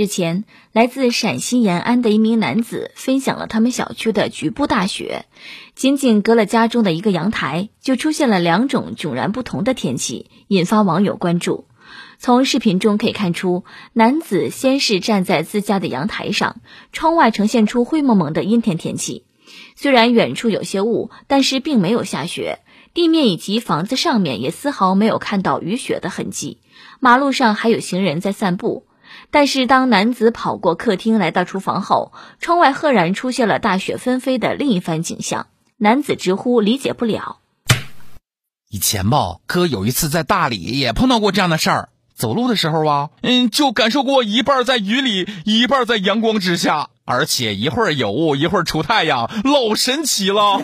日前，来自陕西延安的一名男子分享了他们小区的局部大雪，仅仅隔了家中的一个阳台，就出现了两种迥然不同的天气，引发网友关注。从视频中可以看出，男子先是站在自家的阳台上，窗外呈现出灰蒙蒙的阴天天气，虽然远处有些雾，但是并没有下雪，地面以及房子上面也丝毫没有看到雨雪的痕迹，马路上还有行人在散步。但是，当男子跑过客厅来到厨房后，窗外赫然出现了大雪纷飞的另一番景象。男子直呼理解不了。以前吧，哥有一次在大理也碰到过这样的事儿。走路的时候啊，嗯，就感受过一半在雨里，一半在阳光之下，而且一会儿有雾，一会儿出太阳，老神奇了。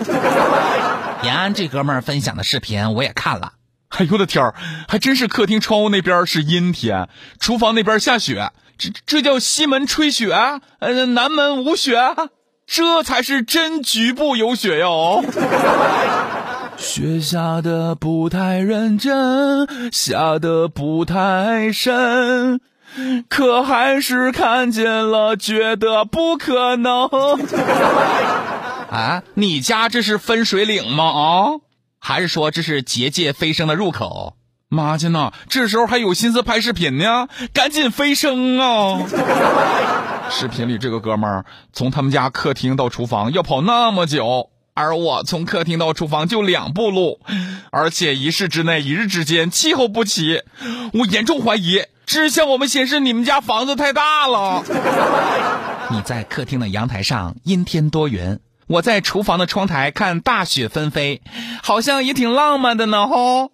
延安这哥们儿分享的视频我也看了。哎呦我的天儿，还真是客厅窗户那边是阴天，厨房那边下雪，这这叫西门吹雪，呃，南门无雪，这才是真局部有雪哟。雪下的不太认真，下的不太深，可还是看见了，觉得不可能。啊，你家这是分水岭吗？啊？还是说这是结界飞升的入口？妈去呢，这时候还有心思拍视频呢？赶紧飞升啊！视频里这个哥们儿从他们家客厅到厨房要跑那么久，而我从客厅到厨房就两步路，而且一室之内一日之间气候不齐，我严重怀疑，只向我们显示你们家房子太大了。你在客厅的阳台上，阴天多云。我在厨房的窗台看大雪纷飞，好像也挺浪漫的呢，吼。